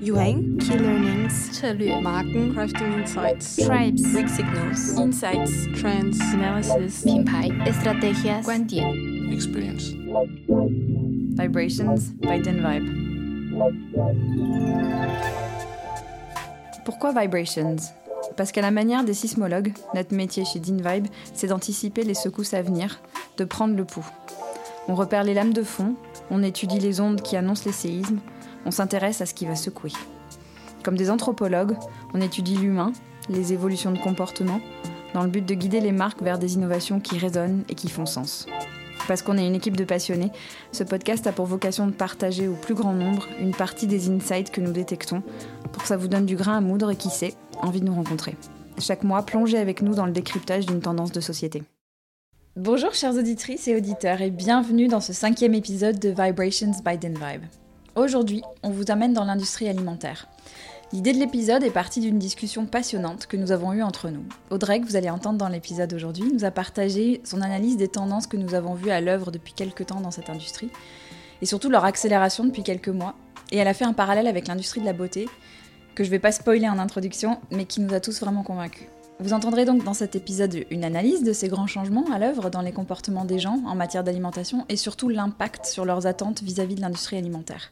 Yuang, Key Learnings, 策略 Marken, Crafting Insights, Tribes, Weak Signals, Insights, Trends, Analysis, 品牌 Estrategias, 观点 experience. Vibrations by Den Vibe. Pourquoi Vibrations Parce qu'à la manière des sismologues, notre métier chez Dean Vibe, c'est d'anticiper les secousses à venir, de prendre le pouls. On repère les lames de fond, on étudie les ondes qui annoncent les séismes, on s'intéresse à ce qui va secouer. Comme des anthropologues, on étudie l'humain, les évolutions de comportement, dans le but de guider les marques vers des innovations qui résonnent et qui font sens. Parce qu'on est une équipe de passionnés, ce podcast a pour vocation de partager au plus grand nombre une partie des insights que nous détectons, pour que ça vous donne du grain à moudre et qui sait, envie de nous rencontrer. Chaque mois, plongez avec nous dans le décryptage d'une tendance de société. Bonjour chères auditrices et auditeurs et bienvenue dans ce cinquième épisode de Vibrations by Den Vibe. Aujourd'hui, on vous amène dans l'industrie alimentaire. L'idée de l'épisode est partie d'une discussion passionnante que nous avons eue entre nous. Audrey, que vous allez entendre dans l'épisode aujourd'hui, nous a partagé son analyse des tendances que nous avons vues à l'œuvre depuis quelques temps dans cette industrie, et surtout leur accélération depuis quelques mois. Et elle a fait un parallèle avec l'industrie de la beauté, que je ne vais pas spoiler en introduction, mais qui nous a tous vraiment convaincus. Vous entendrez donc dans cet épisode une analyse de ces grands changements à l'œuvre dans les comportements des gens en matière d'alimentation et surtout l'impact sur leurs attentes vis-à-vis de l'industrie alimentaire.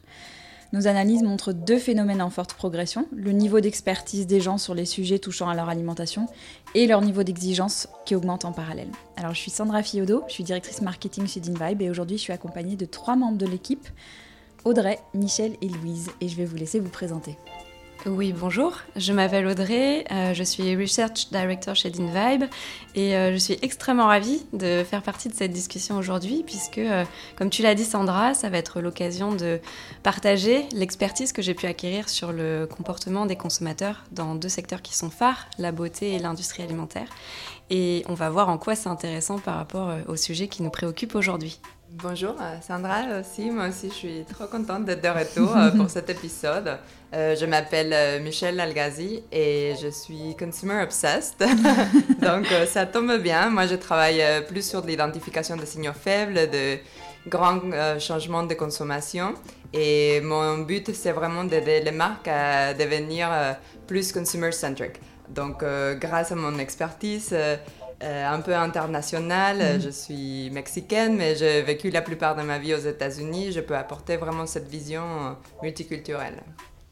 Nos analyses montrent deux phénomènes en forte progression, le niveau d'expertise des gens sur les sujets touchant à leur alimentation et leur niveau d'exigence qui augmente en parallèle. Alors je suis Sandra Fiodo, je suis directrice marketing chez DinVibe et aujourd'hui je suis accompagnée de trois membres de l'équipe, Audrey, Michel et Louise, et je vais vous laisser vous présenter. Oui, bonjour, je m'appelle Audrey, euh, je suis Research Director chez DinVibe et euh, je suis extrêmement ravie de faire partie de cette discussion aujourd'hui puisque, euh, comme tu l'as dit Sandra, ça va être l'occasion de partager l'expertise que j'ai pu acquérir sur le comportement des consommateurs dans deux secteurs qui sont phares, la beauté et l'industrie alimentaire. Et on va voir en quoi c'est intéressant par rapport au sujet qui nous préoccupe aujourd'hui. Bonjour Sandra aussi, moi aussi je suis trop contente d'être de retour pour cet épisode. Euh, je m'appelle euh, Michel Algazi et je suis consumer obsessed. Donc euh, ça tombe bien. Moi je travaille plus sur l'identification des signaux faibles, de grands changements de consommation. Et mon but c'est vraiment d'aider les marques à devenir plus consumer centric. Donc grâce à mon expertise, un peu internationale. Mm-hmm. Je suis mexicaine, mais j'ai vécu la plupart de ma vie aux États-Unis. Je peux apporter vraiment cette vision multiculturelle.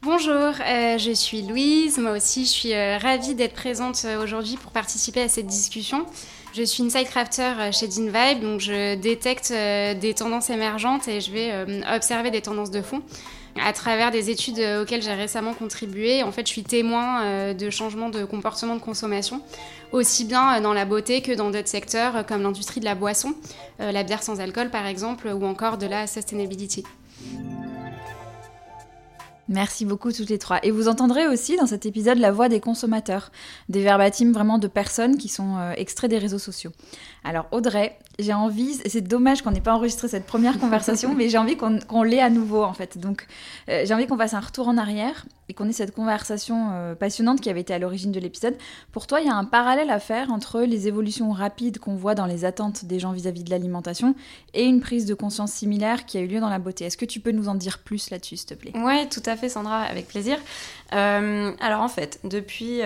Bonjour, euh, je suis Louise. Moi aussi, je suis euh, ravie d'être présente euh, aujourd'hui pour participer à cette discussion. Je suis une crafter chez DinVibe, donc je détecte des tendances émergentes et je vais observer des tendances de fond à travers des études auxquelles j'ai récemment contribué. En fait, je suis témoin de changements de comportement de consommation, aussi bien dans la beauté que dans d'autres secteurs comme l'industrie de la boisson, la bière sans alcool par exemple, ou encore de la sustainability. Merci beaucoup toutes les trois. Et vous entendrez aussi dans cet épisode la voix des consommateurs, des verbatims vraiment de personnes qui sont euh, extraits des réseaux sociaux. Alors Audrey, j'ai envie, c'est dommage qu'on n'ait pas enregistré cette première conversation, mais j'ai envie qu'on l'ait à nouveau en fait. Donc euh, j'ai envie qu'on fasse un retour en arrière et qu'on ait cette conversation euh, passionnante qui avait été à l'origine de l'épisode. Pour toi, il y a un parallèle à faire entre les évolutions rapides qu'on voit dans les attentes des gens vis-à-vis de l'alimentation et une prise de conscience similaire qui a eu lieu dans la beauté. Est-ce que tu peux nous en dire plus là-dessus, s'il te plaît? Ouais, tout à fait Sandra, avec plaisir. Euh, alors en fait, depuis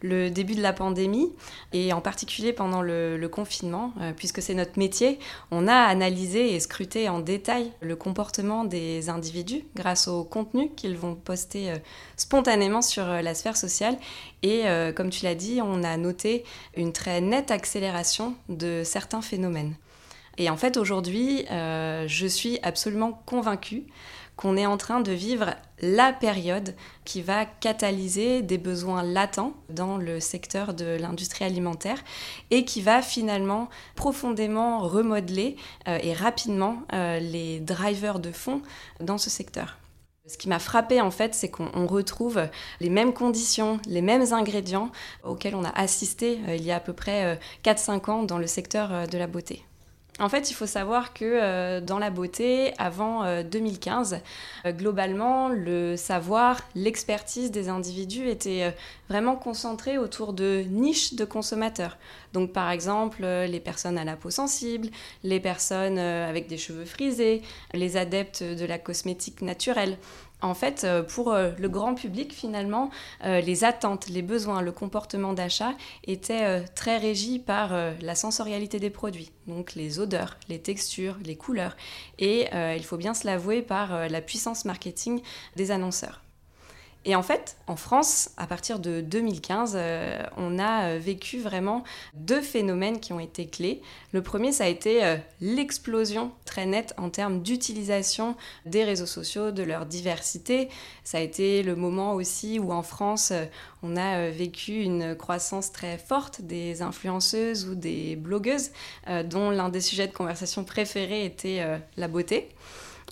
le début de la pandémie et en particulier pendant le, le confinement, puisque c'est notre métier, on a analysé et scruté en détail le comportement des individus grâce au contenu qu'ils vont poster euh, spontanément sur euh, la sphère sociale. Et euh, comme tu l'as dit, on a noté une très nette accélération de certains phénomènes. Et en fait, aujourd'hui, je suis absolument convaincue qu'on est en train de vivre la période qui va catalyser des besoins latents dans le secteur de l'industrie alimentaire et qui va finalement profondément remodeler euh, et rapidement euh, les drivers de fond dans ce secteur. Ce qui m'a frappé en fait, c'est qu'on retrouve les mêmes conditions, les mêmes ingrédients auxquels on a assisté euh, il y a à peu près 4-5 ans dans le secteur de la beauté. En fait, il faut savoir que euh, dans la beauté, avant 2015, euh, euh, globalement, le savoir, l'expertise des individus était vraiment concentré autour de niches de consommateurs. Donc, par exemple, les personnes à la peau sensible, les personnes avec des cheveux frisés, les adeptes de la cosmétique naturelle. En fait, euh, pour euh, le grand public, finalement, euh, les attentes, les besoins, le comportement d'achat étaient très régis par la sensorialité des produits, donc les odeurs, les textures, les couleurs, et il faut bien se l'avouer par la puissance marketing des annonceurs. Et en fait, en France, à partir de 2015, euh, on a euh, vécu vraiment deux phénomènes qui ont été clés. Le premier, ça a été euh, l'explosion très nette en termes d'utilisation des réseaux sociaux, de leur diversité. Ça a été le moment aussi où en France, on a vécu une croissance très forte des influenceuses ou des blogueuses, dont l'un des sujets de conversation préférés était la beauté.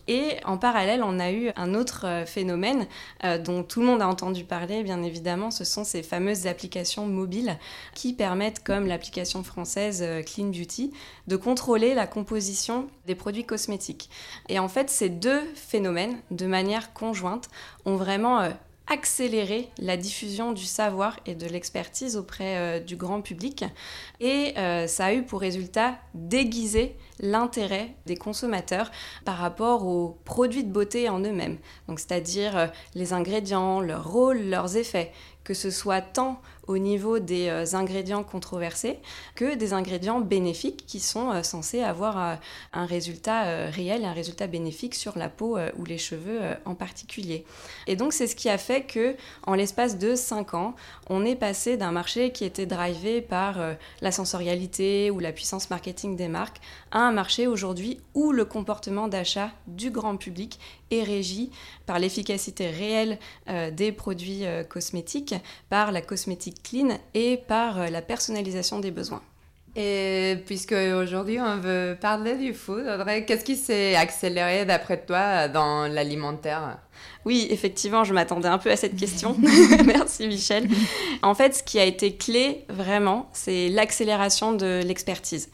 Et en parallèle, on a eu un autre euh, phénomène euh, dont tout le monde a entendu parler, bien évidemment, ce sont ces fameuses applications mobiles qui permettent, comme l'application française euh, Clean Beauty, de contrôler la composition des produits cosmétiques. Et en fait, ces deux phénomènes, de manière conjointe, ont vraiment accéléré la diffusion du savoir et de l'expertise auprès du grand public. Et ça a eu pour résultat d'aiguiser l'intérêt des consommateurs par rapport aux produits de beauté en eux-mêmes. C'est-à-dire euh, les ingrédients, leur rôle, leurs effets, que ce soit tant au niveau des euh, ingrédients controversés que des ingrédients bénéfiques qui sont euh, censés avoir euh, un résultat réel, un résultat bénéfique sur la peau ou les cheveux en particulier. Et donc c'est ce qui a fait que en l'espace de 5 ans, on est passé d'un marché qui était drivé par la sensorialité ou la puissance marketing des marques à un marché aujourd'hui où le comportement d'achat du grand public est régi par l'efficacité réelle des produits cosmétiques, par la cosmétique clean et par euh, la personnalisation des besoins. Et puisque aujourd'hui on veut parler du food, Audrey, qu'est-ce qui s'est accéléré d'après toi dans l'alimentaire? Oui, effectivement, je m'attendais un peu à cette question. Merci Michel. En fait, ce qui a été clé vraiment, c'est l'accélération de l'expertise.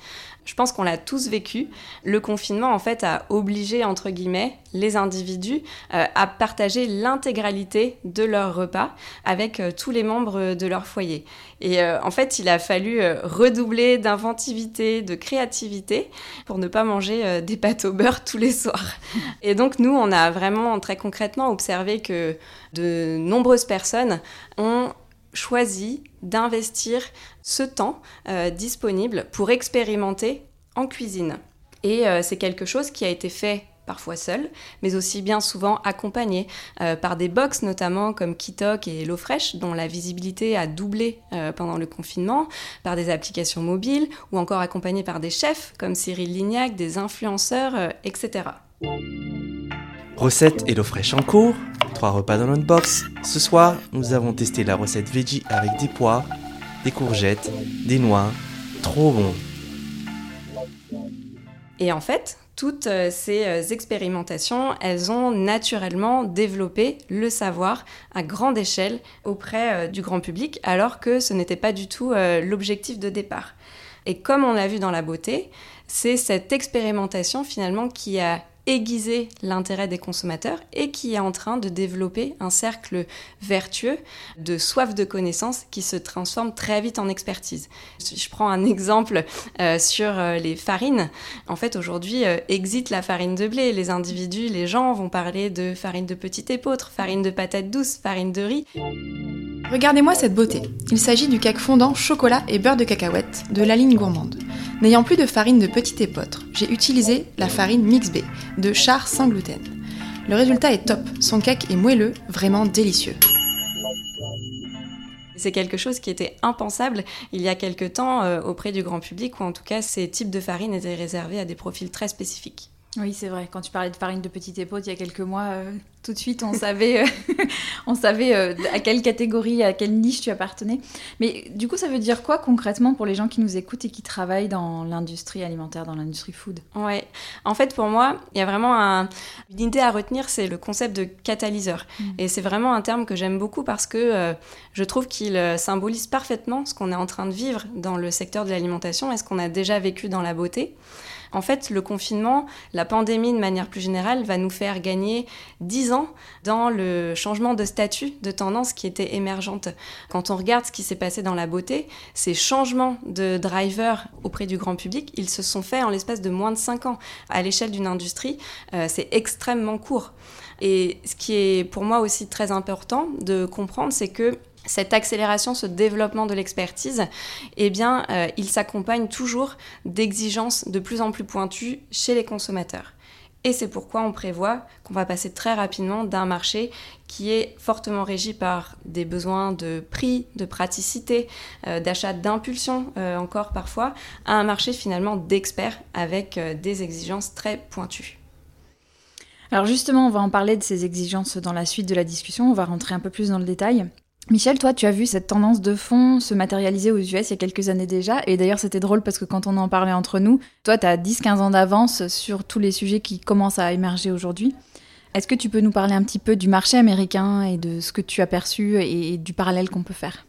Je pense qu'on l'a tous vécu. Le confinement, en fait, a obligé, entre guillemets, les individus euh, à partager l'intégralité de leur repas avec euh, tous les membres de leur foyer. Et euh, en fait, il a fallu redoubler d'inventivité, de créativité pour ne pas manger des pâtes au beurre tous les soirs. Et donc, nous, on a vraiment très concrètement observé que de nombreuses personnes ont choisi d'investir ce temps euh, disponible pour expérimenter en cuisine. Et euh, c'est quelque chose qui a été fait parfois seul, mais aussi bien souvent accompagné euh, par des box notamment comme Kitok et HelloFresh dont la visibilité a doublé pendant le confinement, par des applications mobiles ou encore accompagné par des chefs comme Cyril Lignac, des influenceurs, etc. Recette HelloFresh en cours, trois repas dans notre box. Ce soir, nous avons testé la recette veggie avec des pois, des courgettes, des noix. Trop bon. Et en fait, toutes euh, ces euh, expérimentations, elles ont naturellement développé le savoir à grande échelle auprès euh, du grand public, alors que ce n'était pas du tout l'objectif de départ. Et comme on l'a vu dans la beauté, c'est cette expérimentation finalement qui a aiguiser l'intérêt des consommateurs et qui est en train de développer un cercle vertueux de soif de connaissances qui se transforme très vite en expertise. Je prends un exemple euh, sur euh, les farines. En fait, aujourd'hui, euh, exit la farine de blé. Les individus, les gens vont parler de farine de petite épeautre, farine de patate douce, farine de riz. Regardez-moi cette beauté. Il s'agit du cake fondant chocolat et beurre de cacahuète de la ligne gourmande. N'ayant plus de farine de petite épeautre, j'ai utilisé la farine Mix B de char sans gluten. Le résultat est top, son cake est moelleux, vraiment délicieux. C'est quelque chose qui était impensable il y a quelque temps euh, auprès du grand public, ou en tout cas ces types de farine étaient réservés à des profils très spécifiques. Oui, c'est vrai. Quand tu parlais de farine de petite épaule il y a quelques mois, euh, Tout de suite, on savait, euh, on savait euh, à quelle catégorie, à quelle niche tu appartenais. Mais du coup, ça veut dire quoi concrètement pour les gens qui nous écoutent et qui travaillent dans l'industrie alimentaire, dans l'industrie food? Ouais. En fait, pour moi, il y a vraiment un... une idée à retenir, c'est le concept de catalyseur. Mm. Et c'est vraiment un terme que j'aime beaucoup parce que je trouve qu'il symbolise parfaitement ce qu'on est en train de vivre dans le secteur de l'alimentation et ce qu'on a déjà vécu dans la beauté. En fait, le confinement, la pandémie de manière plus générale, va nous faire gagner 10 ans dans le changement de statut, de tendance qui était émergente. Quand on regarde ce qui s'est passé dans la beauté, ces changements de driver auprès du grand public, ils se sont faits en l'espace de moins de 5 ans. À l'échelle d'une industrie, euh, c'est extrêmement court. Et ce qui est pour moi aussi très important de comprendre, c'est que cette accélération, ce développement de l'expertise, eh bien, euh, il s'accompagne toujours d'exigences de plus en plus pointues chez les consommateurs. Et c'est pourquoi on prévoit qu'on va passer très rapidement d'un marché qui est fortement régi par des besoins de prix, de praticité, euh, d'achat d'impulsion euh, encore parfois, à un marché finalement d'experts avec des exigences très pointues. Alors justement, on va en parler de ces exigences dans la suite de la discussion, on va rentrer un peu plus dans le détail. Michel, toi, tu as vu cette tendance de fond se matérialiser aux US il y a quelques années déjà. Et d'ailleurs, c'était drôle parce que quand on en parlait entre nous, toi, tu as 10-15 ans d'avance sur tous les sujets qui commencent à émerger aujourd'hui. Est-ce que tu peux nous parler un petit peu du marché américain et de ce que tu as perçu et du parallèle qu'on peut faire?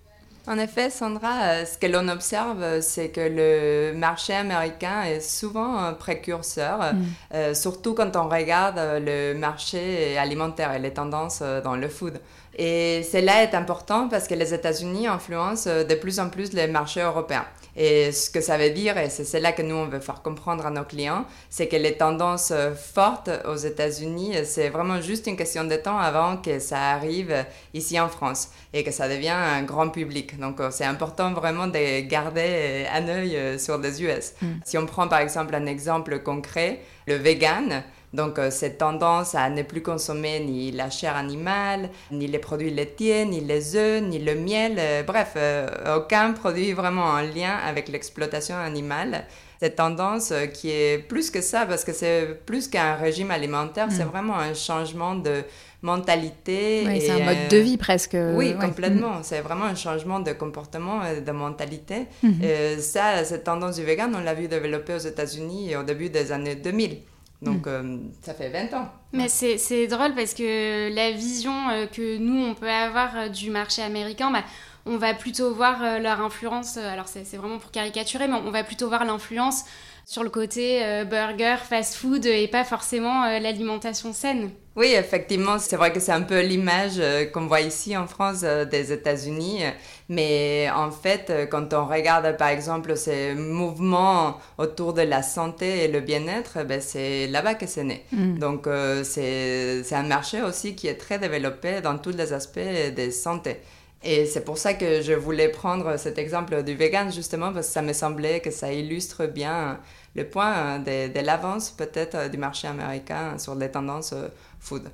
En effet, Sandra, euh, ce que l'on observe, c'est que le marché américain est souvent un précurseur, mm. euh, surtout quand on regarde le marché alimentaire et les tendances dans le food. Et cela est important parce que les États-Unis influencent de plus en plus les marchés européens. Et ce que ça veut dire, et c'est cela que nous, on veut faire comprendre à nos clients, c'est que les tendances fortes aux États-Unis, c'est vraiment juste une question de temps avant que ça arrive ici en France et que ça devienne un grand public. Donc, c'est important vraiment de garder un œil sur les US. Mm. Si on prend par exemple un exemple concret, le vegan, donc euh, cette tendance à ne plus consommer ni la chair animale, ni les produits laitiers, ni les œufs, ni le miel, euh, bref, euh, aucun produit vraiment en lien avec l'exploitation animale. Cette tendance qui est plus que ça, parce que c'est plus qu'un régime alimentaire, c'est mm. vraiment un changement de mentalité. Oui, c'est un mode de vie presque. Oui, complètement. Mm. C'est vraiment un changement de comportement et de mentalité. Mm-hmm. ça, cette tendance du vegan, on l'a vu développer aux États-Unis au début des années 2000. Donc, mm. euh, ça fait 20 ans. Mais c'est drôle parce que la vision euh, que nous, on peut avoir euh, du marché américain, bah, on va plutôt voir leur influence, alors c'est vraiment pour caricaturer, mais on va plutôt voir l'influence sur le côté burger, fast food et pas forcément l'alimentation saine. Oui, effectivement, c'est vrai que c'est un peu l'image euh, qu'on voit ici en France euh, des États-Unis. Mais en fait, euh, quand on regarde par exemple ces mouvements autour de la santé et le bien-être, ben, c'est là-bas que c'est né. Mm. Donc c'est un marché aussi qui est très développé dans tous les aspects de santé. Et c'est pour ça que je voulais prendre cet exemple du vegan, justement, parce que ça me semblait que ça illustre bien le point de, de l'avance peut-être du marché américain sur les tendances food.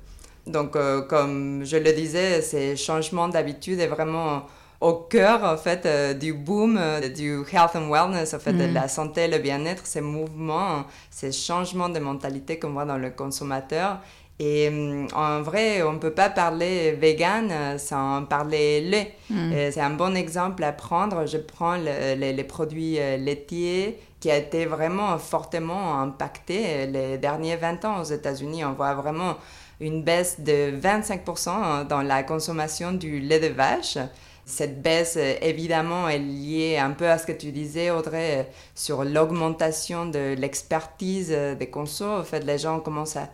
Donc, euh, comme je le disais, ces changements d'habitude est vraiment au cœur en fait euh, du boom euh, du health and wellness en fait de mm. la santé le bien-être ces mouvements ces changements de mentalité qu'on voit dans le consommateur et en vrai on ne peut pas parler vegan sans parler lait mm. c'est un bon exemple à prendre je prends les produits laitiers qui a été vraiment fortement impacté les derniers 20 ans aux États-Unis. On voit vraiment une baisse de 25% dans la consommation du lait de vache. Cette baisse, évidemment, est liée un peu à ce que tu disais, Audrey, sur l'augmentation de l'expertise des consos. En fait, les gens commencent à,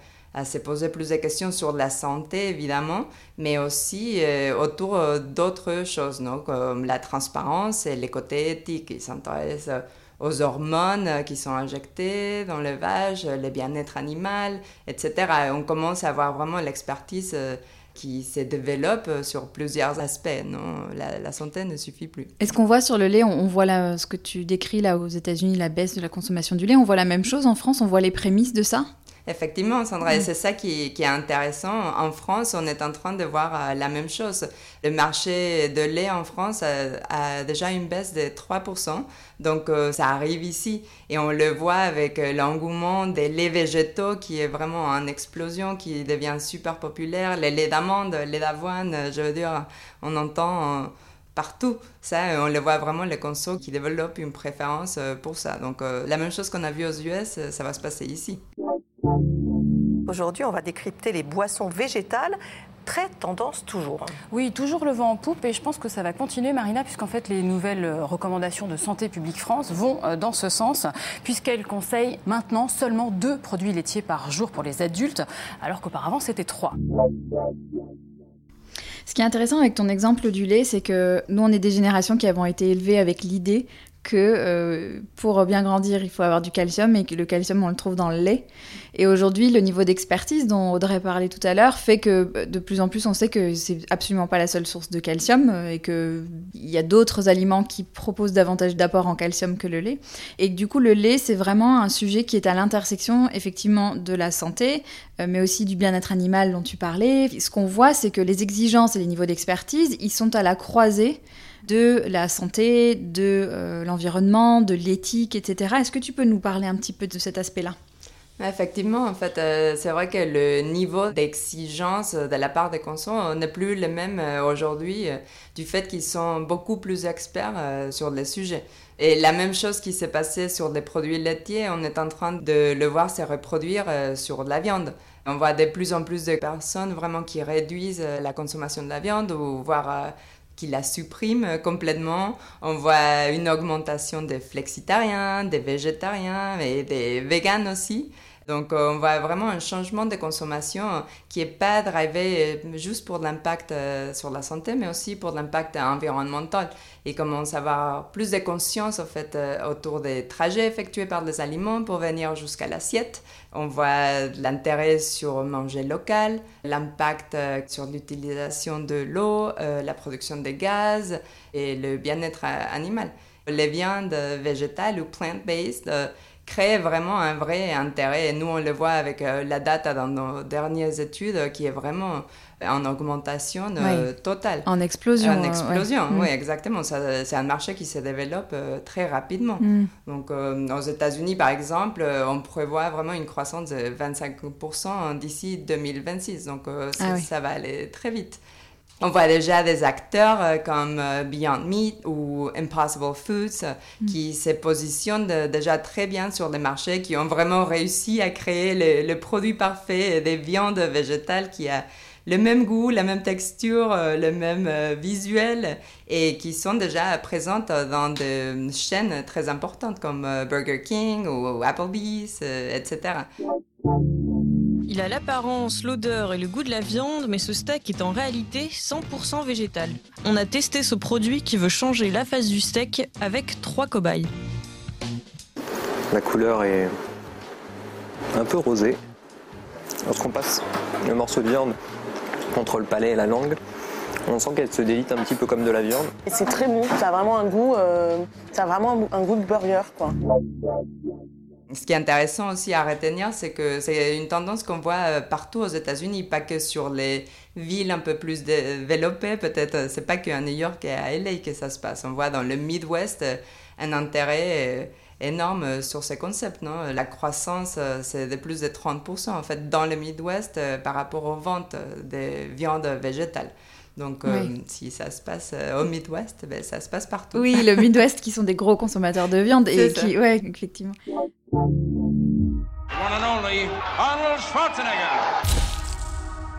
se poser plus de questions sur la santé, évidemment, mais aussi euh, autour d'autres choses, non? comme la transparence et les côtés éthiques. Ils s'intéressent aux hormones qui sont injectées dans l'élevage, le bien-être animal, etc. on commence à avoir vraiment l'expertise euh, qui se développe sur plusieurs aspects. Non, la, santé ne suffit plus. Est-ce qu'on voit sur le lait, on, voit là, ce que tu décris là aux États-Unis, la baisse de la consommation du lait, on voit la même chose en France, on voit les prémices de ça? Effectivement, Sandra, et c'est ça qui, qui, est intéressant. En France, on est en train de voir euh, la même chose. Le marché de lait en France a, déjà une baisse de 3%. Donc, euh, ça arrive ici. Et on le voit avec euh, l'engouement des laits végétaux qui est vraiment en explosion, qui devient super populaire. Les laits d'amande, les d'avoine, je veux dire, on entend partout. Ça, on le voit vraiment, les consos qui développent une préférence pour ça. Donc, la même chose qu'on a vu aux US, ça va se passer ici. Aujourd'hui, on va décrypter les boissons végétales très tendance toujours. Oui, toujours le vent en poupe et je pense que ça va continuer, Marina, puisqu'en fait les nouvelles euh, recommandations de Santé publique France vont euh, dans ce sens, puisqu'elles conseillent maintenant seulement deux produits laitiers par jour pour les adultes, alors qu'auparavant c'était trois. Ce qui est intéressant avec ton exemple du lait, c'est que nous, on est des générations qui avons été élevées avec l'idée que euh, pour bien grandir, il faut avoir du calcium et que le calcium, on le trouve dans le lait. Et aujourd'hui, le niveau d'expertise dont Audrey parlait tout à l'heure fait que de plus en plus, on sait que c'est absolument pas la seule source de calcium euh, et qu'il y a d'autres aliments qui proposent davantage d'apport en calcium que le lait. Et du coup, le lait, c'est vraiment un sujet qui est à l'intersection, effectivement, de la santé, euh, mais aussi du bien-être animal dont tu parlais. Ce qu'on voit, c'est que les exigences et les niveaux d'expertise, ils sont à la croisée de la santé, de euh, l'environnement, de l'éthique, etc. Est-ce que tu peux nous parler un petit peu de cet aspect-là? Effectivement, en fait, euh, c'est vrai que le niveau d'exigence de la part des consommateurs n'est plus le même euh, aujourd'hui du fait qu'ils sont beaucoup plus experts sur les sujets. Et la même chose qui s'est passée sur les produits laitiers, on est en train de le voir se reproduire sur de la viande. On voit de plus en plus de personnes vraiment qui réduisent la consommation de la viande ou voire qui la supprime complètement. On voit une augmentation des flexitariens, des végétariens et des véganes aussi. Donc on voit vraiment un changement de consommation qui n'est pas drivé juste pour l'impact euh, sur la santé, mais aussi pour l'impact environnemental. Et commence à avoir plus de conscience en fait, euh, autour des trajets effectués par les aliments pour venir jusqu'à l'assiette. On voit l'intérêt sur manger local, l'impact euh, sur l'utilisation de l'eau, la production de gaz et le bien-être animal. Les viandes végétales ou plant-based crée vraiment un vrai intérêt. Et nous, on le voit avec euh, la data dans nos dernières études euh, qui est vraiment en augmentation euh, totale. En explosion. En explosion, oui, mm. exactement. C'est un marché qui se développe très rapidement. Mm. Donc, aux États-Unis, par exemple, on prévoit vraiment une croissance de 25% d'ici 2026. Donc, ah ça va aller très vite. On voit déjà des acteurs euh, comme euh, Beyond Meat ou Impossible Foods euh, mm. qui se positionnent déjà très bien sur les marchés, qui ont vraiment réussi à créer le, produit parfait des viandes végétales qui a le même goût, la même texture, le même visuel et qui sont déjà présentes dans des chaînes très importantes comme Burger King ou Applebee's, etc. Il a l'apparence, l'odeur et le goût de la viande, mais ce steak est en réalité 100% végétal. On a testé ce produit qui veut changer la face du steak avec trois cobayes. La couleur est un peu rosée. Lorsqu'on passe le morceau de viande contre le palais et la langue, on sent qu'elle se délite un petit peu comme de la viande. C'est très bon, ça a vraiment un goût, euh, ça a vraiment un goût de burger, quoi. Ce qui est intéressant aussi à retenir, c'est que c'est une tendance qu'on voit euh, partout aux États-Unis, pas que sur les villes un peu plus développées. Peut-être, euh, c'est pas qu'à New York et à LA que ça se passe. On voit dans le Midwest euh, un intérêt énorme sur ces concepts. Non? La croissance, c'est de plus de 30% en fait dans le Midwest par rapport aux ventes des viandes végétales. Donc, euh, si ça se passe euh, au Midwest, ben, ça se passe partout. Oui, le Midwest qui sont des gros consommateurs de viande et qui, ouais, effectivement. One and only Arnold Schwarzenegger.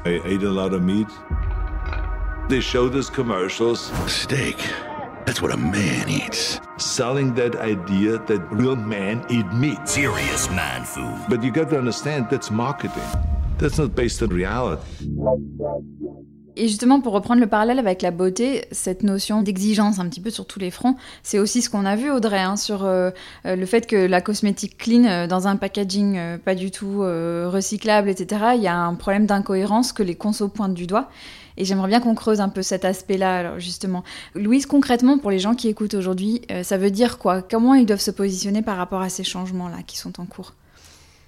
I ate a lot of meat. They showed us commercials. Steak. That's what a man eats. Selling that idea that real men eat meat. Serious man food. But you got to understand that's marketing. That's not based on reality. Et justement, pour reprendre le parallèle avec la beauté, cette notion d'exigence un petit peu sur tous les fronts, c'est aussi ce qu'on a vu, Audrey, hein, sur euh, euh, le fait que la cosmétique clean, euh, dans un packaging pas du tout recyclable, etc., il y a un problème d'incohérence que les consos pointent du doigt. Et j'aimerais bien qu'on creuse un peu cet aspect-là, justement. Louise, concrètement, pour les gens qui écoutent aujourd'hui, ça veut dire quoi? Comment ils doivent se positionner par rapport à ces changements-là qui sont en cours?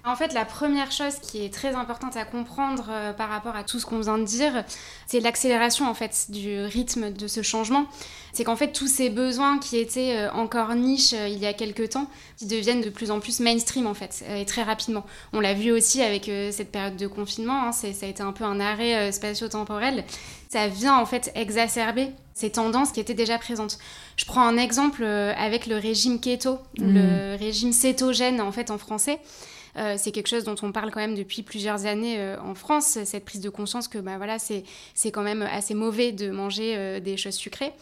En fait, la première chose qui est très importante à comprendre euh, par rapport à tout ce qu'on vient de dire, c'est l'accélération en fait du rythme de ce changement. C'est qu'en fait tous ces besoins qui étaient euh, encore niches euh, il y a quelques temps, qui deviennent de plus en plus mainstream en fait et très rapidement. On l'a vu aussi avec cette période de confinement, hein, ça a été un peu un arrêt spatio-temporel. Ça vient en fait exacerber ces tendances qui étaient déjà présentes. Je prends un exemple avec le régime keto, mmh. le régime cétogène en fait en français. Euh, c'est quelque chose dont on parle quand même depuis plusieurs années euh, en France, cette prise de conscience que bah, voilà, c'est quand même assez mauvais de manger euh, des choses sucrées.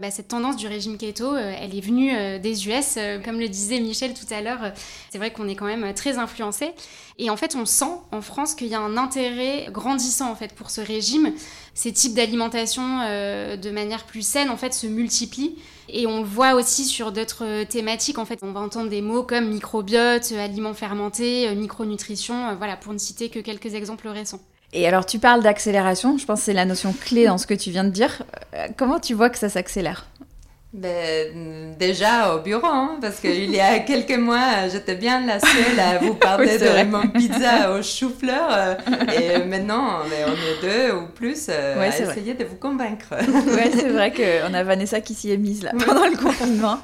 Bah, cette tendance du régime keto, elle est venue des US, comme le disait Michel tout à l'heure. c'est vrai qu'on est quand même très influencé. Et en fait, on sent en France qu'il y a un intérêt grandissant en fait pour ce régime. Ces types d'alimentation de manière plus saine en fait se multiplient. Et on voit aussi sur d'autres euh, thématiques. En fait, on va entendre des mots comme microbiote, euh, aliments fermentés, euh, micronutrition, voilà, pour ne citer que quelques exemples récents. Et alors, tu parles d'accélération, je pense que c'est la notion clé dans ce que tu viens de dire. Comment tu vois que ça s'accélère? Ben, déjà au bureau, hein, parce qu'il y a quelques mois, j'étais bien la seule à vous parler de mon pizza au chou-fleur. Euh, et maintenant, ben, on est deux ou plus euh, à essayer de vous convaincre. ouais, c'est vrai qu'on a Vanessa qui s'y est mise là, pendant le confinement.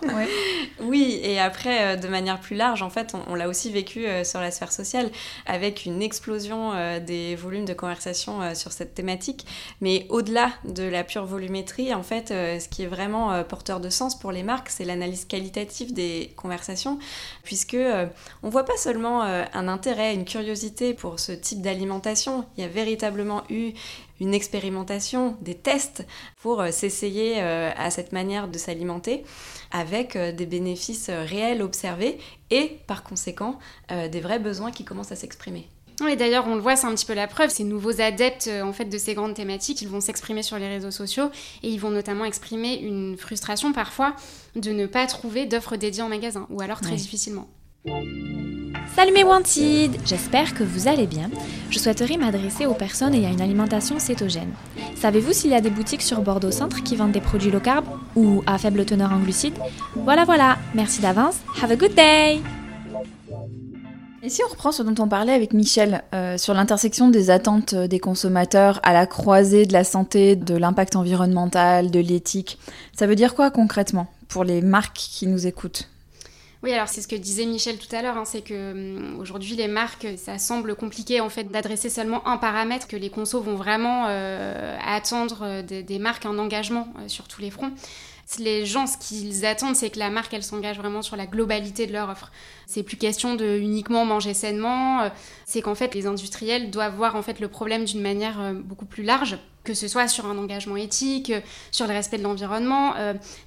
Oui, et après, euh, de manière plus large, en fait, on, l'a aussi vécu sur la sphère sociale, avec une explosion des volumes de conversation sur cette thématique. Mais au-delà de la pure volumétrie, en fait, ce qui est vraiment porteur de sens pour les marques, c'est l'analyse qualitative des conversations, puisque euh, on voit pas seulement euh, un intérêt, une curiosité pour ce type d'alimentation. Il y a véritablement eu une expérimentation, des tests pour euh, s'essayer à cette manière de s'alimenter avec des bénéfices réels observés et par conséquent des vrais besoins qui commencent à s'exprimer. Et d'ailleurs, on le voit, c'est un petit peu la preuve. Ces nouveaux adeptes euh, en fait de ces grandes thématiques, ils vont s'exprimer sur les réseaux sociaux et ils vont notamment exprimer une frustration parfois de ne pas trouver d'offres dédiées en magasin ou alors très difficilement. Salut mes Wanted J'espère que vous allez bien. Je souhaiterais m'adresser aux personnes ayant une alimentation cétogène. Savez-vous s'il y a des boutiques sur Bordeaux Centre qui vendent des produits low carb ou à faible teneur en glucides? Voilà voilà, merci d'avance, have a good day et si on reprend ce dont on parlait avec Michel, euh, sur l'intersection des attentes des consommateurs à la croisée de la santé, de l'impact environnemental, de l'éthique, ça veut dire quoi concrètement pour les marques qui nous écoutent? Oui, alors c'est ce que disait Michel tout à l'heure, hein, c'est que hum, aujourd'hui les marques, ça semble compliqué en fait d'adresser seulement un paramètre, que les consos vont vraiment euh, attendre euh, des, marques un engagement sur tous les fronts les gens, ce qu'ils attendent, c'est que la marque, elle s'engage vraiment sur la globalité de leur offre. C'est plus question de uniquement manger sainement. Euh, c'est qu'en fait, les industriels doivent voir en fait le problème d'une manière euh, beaucoup plus large, que ce soit sur un engagement éthique, euh, sur le respect de l'environnement.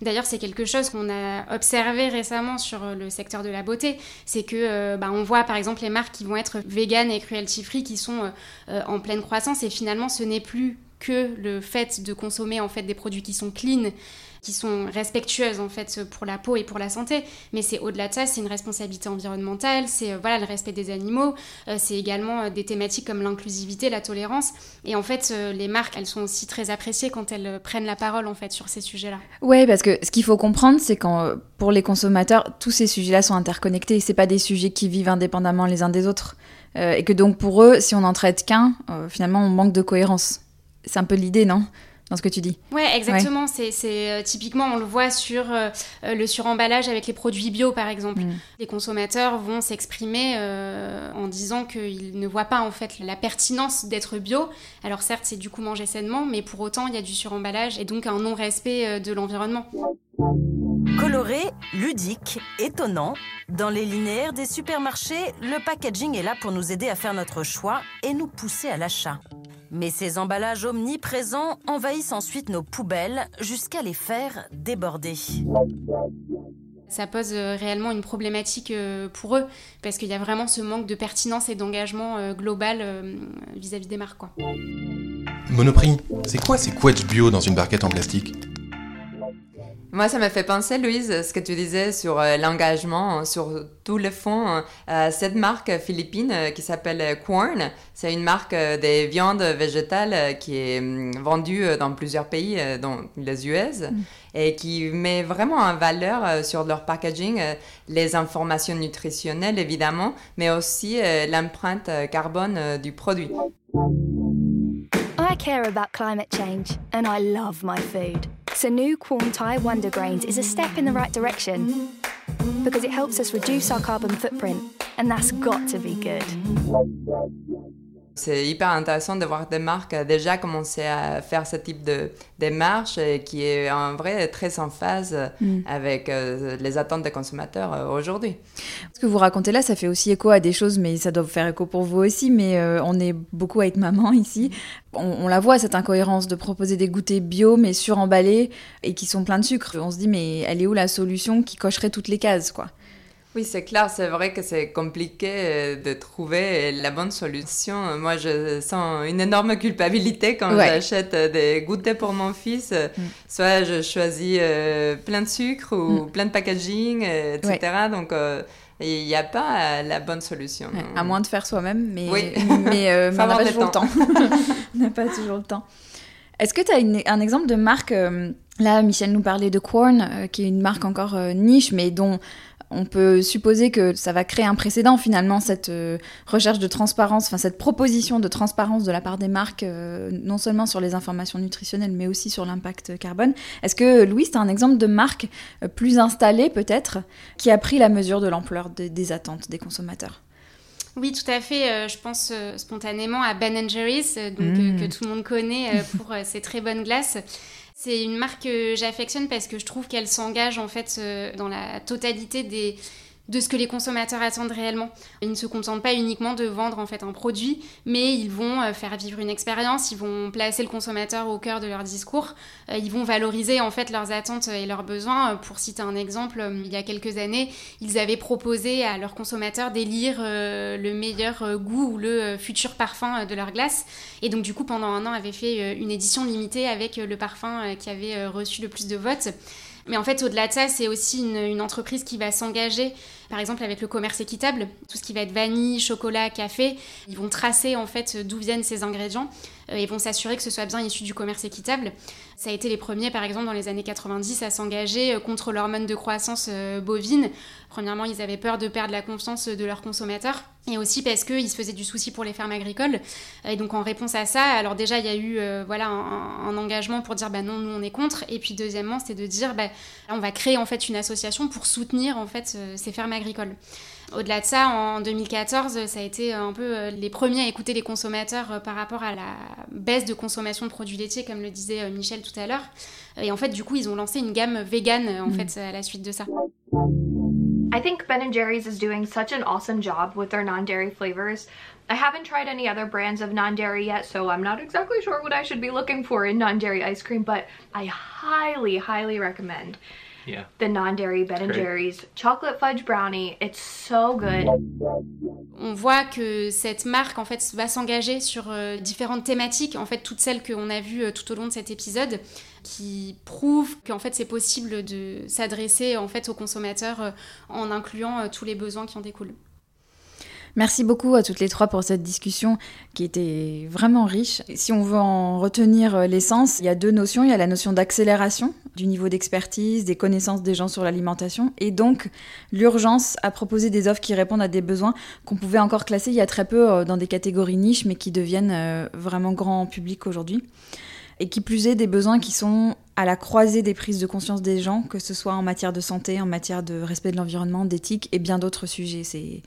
D'ailleurs, c'est quelque chose qu'on a observé récemment sur le secteur de la beauté. C'est que, bah, on voit par exemple les marques qui vont être vegan et cruelty free, qui sont en pleine croissance, et finalement, ce n'est plus que le fait de consommer en fait des produits qui sont clean qui sont respectueuses en fait pour la peau et pour la santé. Mais c'est au-delà de ça, c'est une responsabilité environnementale, c'est euh, voilà le respect des animaux, euh, c'est également euh, des thématiques comme l'inclusivité, la tolérance. Et en fait, les marques, elles sont aussi très appréciées quand elles prennent la parole en fait sur ces sujets-là. Ouais, parce que ce qu'il faut comprendre, c'est quand pour les consommateurs, tous ces sujets-là sont interconnectés. C'est pas des sujets qui vivent indépendamment les uns des autres. et que donc pour eux, si on n'en traite qu'un, finalement, on manque de cohérence. C'est un peu l'idée, non? Ce que tu dis. Ouais, exactement. C'est euh, typiquement, on le voit sur euh, euh, le suremballage avec les produits bio, par exemple. Mm. Les consommateurs vont s'exprimer en disant qu'ils ne voient pas en fait la pertinence d'être bio. Alors certes, c'est du coup manger sainement, mais pour autant, il y a du suremballage et donc un non-respect de l'environnement. Coloré, ludique, étonnant, dans les linéaires des supermarchés, le packaging est là pour nous aider à faire notre choix et nous pousser à l'achat. Mais ces emballages omniprésents envahissent ensuite nos poubelles jusqu'à les faire déborder. Ça pose euh, réellement une problématique euh, pour eux, parce qu'il y a vraiment ce manque de pertinence et d'engagement euh, global vis-à-vis des marques. Monoprix, c'est quoi ces couettes bio dans une barquette en plastique? Moi, ça me fait penser, Louise, ce que tu disais sur euh, l'engagement, sur tous les fonds. Euh, cette marque philippine euh, qui s'appelle Quorn, c'est une marque des viandes végétales qui est hum, vendue dans plusieurs pays, dont les US, mm. et qui met vraiment en valeur sur leur packaging les informations nutritionnelles, évidemment, mais aussi l'empreinte carbone du produit. I care about climate change and I love my food. So new Quorn Thai Wonder Grains is a step in the right direction because it helps us reduce our carbon footprint and that's got to be good. C'est hyper intéressant de voir des marques déjà commencer à faire ce type de démarche et qui est en vrai très en phase mm. avec euh, les attentes des consommateurs euh, aujourd'hui. Ce que vous racontez là, ça fait aussi écho à des choses, mais ça doit faire écho pour vous aussi. Mais euh, on est beaucoup à être maman ici. On, la voit cette incohérence de proposer des goûters bio mais suremballés et qui sont pleins de sucre. On se dit mais elle est où la solution qui cocherait toutes les cases quoi? Oui, c'est clair, c'est vrai que c'est compliqué euh, de trouver la bonne solution. Moi, je sens une énorme culpabilité quand j'achète des goûters pour mon fils. Mm. Soit je choisis euh, plein de sucre ou mm. plein de packaging, euh, etc. Donc, il n'y a pas la bonne solution. à moins de faire soi-même, mais, mais, on n'a pas toujours le temps. on n'a pas toujours le temps. Est-ce que tu as un exemple de marque Là, Michel nous parlait de Quorn, qui est une marque encore niche, mais dont on peut supposer que ça va créer un précédent finalement, cette euh, recherche de transparence, enfin cette proposition de transparence de la part des marques, euh, non seulement sur les informations nutritionnelles, mais aussi sur l'impact carbone. Est-ce que Louis, tu as un exemple de marque euh, plus installée peut-être, qui a pris la mesure de l'ampleur des attentes des consommateurs? Oui, tout à fait. je pense spontanément à Ben Jerry's, donc, mmh. que tout le monde connaît pour ses très bonnes glaces. C'est une marque que j'affectionne parce que je trouve qu'elle s'engage en fait euh, dans la totalité des, de ce que les consommateurs attendent réellement. Ils ne se contentent pas uniquement de vendre en fait un produit, mais ils vont euh, faire vivre une expérience, ils vont placer le consommateur au cœur de leur discours, euh, ils vont valoriser en fait leurs attentes et leurs besoins. Pour citer un exemple, il y a quelques années, ils avaient proposé à leurs consommateurs d'élire le meilleur goût ou le futur parfum de leur glace, et donc du coup pendant un an avaient fait une édition limitée avec le parfum qui avait reçu le plus de votes. Mais en fait, au-delà de ça, c'est aussi une, entreprise qui va s'engager, par exemple avec le commerce équitable, tout ce qui va être vanille, chocolat, café. Ils vont tracer en fait d'où viennent ces ingrédients euh, et vont s'assurer que ce soit bien issu du commerce équitable. Ça a été les premiers, par exemple, dans les années 90 à s'engager euh, contre l'hormone de croissance euh, bovine. Premièrement, ils avaient peur de perdre la confiance de leurs consommateurs et aussi parce qu'ils se faisaient du souci pour les fermes agricoles. Et donc en réponse à ça, alors déjà il y a eu voilà un, engagement pour dire bah non nous on est contre. Et puis deuxièmement c'était de dire bah on va créer en fait une association pour soutenir en fait ces fermes agricoles. Au-delà de ça, en 2014, ça a été un peu euh, les premiers à écouter les consommateurs euh, par rapport à la baisse de consommation de produits laitiers, comme le disait euh, Michel tout à l'heure. Et en fait, du coup, ils ont lancé une gamme vegan en mm. fait à la suite de ça. I think Ben Jerry's is doing such an awesome job with their non-dairy flavors. I haven't tried any other brands of non-dairy yet, so I'm not exactly sure what I should be looking for in non-dairy ice cream, but I highly, highly recommend Yeah. The non-dairy Ben Jerry's chocolate fudge brownie. It's so good. On voit que cette marque en fait va s'engager sur euh, différentes thématiques, en fait toutes celles qu'on a vues euh, tout au long de cet épisode, qui prouvent qu'en fait c'est possible de s'adresser en fait aux consommateurs euh, en incluant tous les besoins qui en découlent. Merci beaucoup à toutes les trois pour cette discussion qui était vraiment riche. Si on veut en retenir euh, l'essence, il y a deux notions. Il y a la notion d'accélération du niveau d'expertise, des connaissances des gens sur l'alimentation, et donc l'urgence à proposer des offres qui répondent à des besoins qu'on pouvait encore classer il y a très peu euh, dans des catégories niches, mais qui deviennent euh, vraiment grand public aujourd'hui. Et qui plus est, des besoins qui sont à la croisée des prises de conscience des gens, que ce soit en matière de santé, en matière de respect de l'environnement, d'éthique et bien d'autres sujets. C'est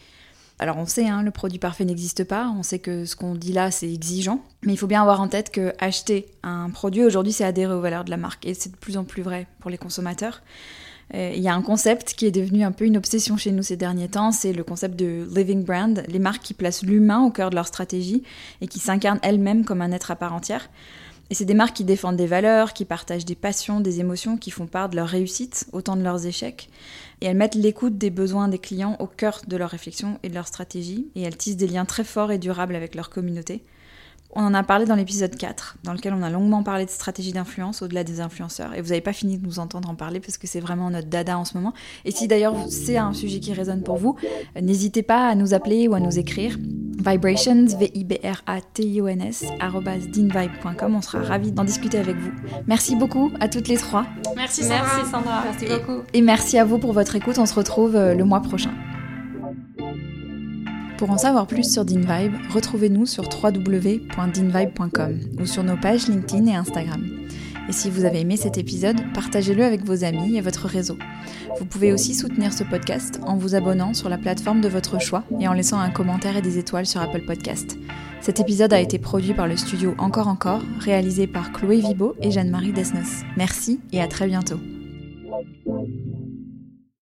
alors on sait, hein, le produit parfait n'existe pas, on sait que ce qu'on dit là c'est exigeant, mais il faut bien avoir en tête que acheter un produit aujourd'hui c'est adhérer aux valeurs de la marque et c'est de plus en plus vrai pour les consommateurs. Euh, il y a un concept qui est devenu un peu une obsession chez nous ces derniers temps, c'est le concept de living brand, les marques qui placent l'humain au cœur de leur stratégie et qui s'incarnent elles-mêmes comme un être à part entière. Et c'est des marques qui défendent des valeurs, qui partagent des passions, des émotions, qui font part de leur réussite, autant de leurs échecs. Et elles mettent l'écoute des besoins des clients au cœur de leur réflexion et de leur stratégie. Et elles tissent des liens très forts et durables avec leur communauté. On en a parlé dans l'épisode 4, dans lequel on a longuement parlé de stratégie d'influence au-delà des influenceurs. Et vous n'avez pas fini de nous entendre en parler parce que c'est vraiment notre dada en ce moment. Et si d'ailleurs c'est un sujet qui résonne pour vous, n'hésitez pas à nous appeler ou à nous écrire. Vibrations, V-I-B-R-A-T-I-O-N-S, dinvibe.com. On sera ravis d'en discuter avec vous. Merci beaucoup à toutes les trois. Merci Sandra. Merci Sandra. Merci beaucoup. Et merci à vous pour votre écoute. On se retrouve euh, le mois prochain. Pour en savoir plus sur DinVibe, retrouvez-nous sur www.dinvibe.com ou sur nos pages LinkedIn et Instagram. Et si vous avez aimé cet épisode, partagez-le avec vos amis et votre réseau. Vous pouvez aussi soutenir ce podcast en vous abonnant sur la plateforme de votre choix et en laissant un commentaire et des étoiles sur Apple Podcast. Cet épisode a été produit par le studio Encore Encore, réalisé par Chloé Vibo et Jeanne-Marie Desnos. Merci et à très bientôt.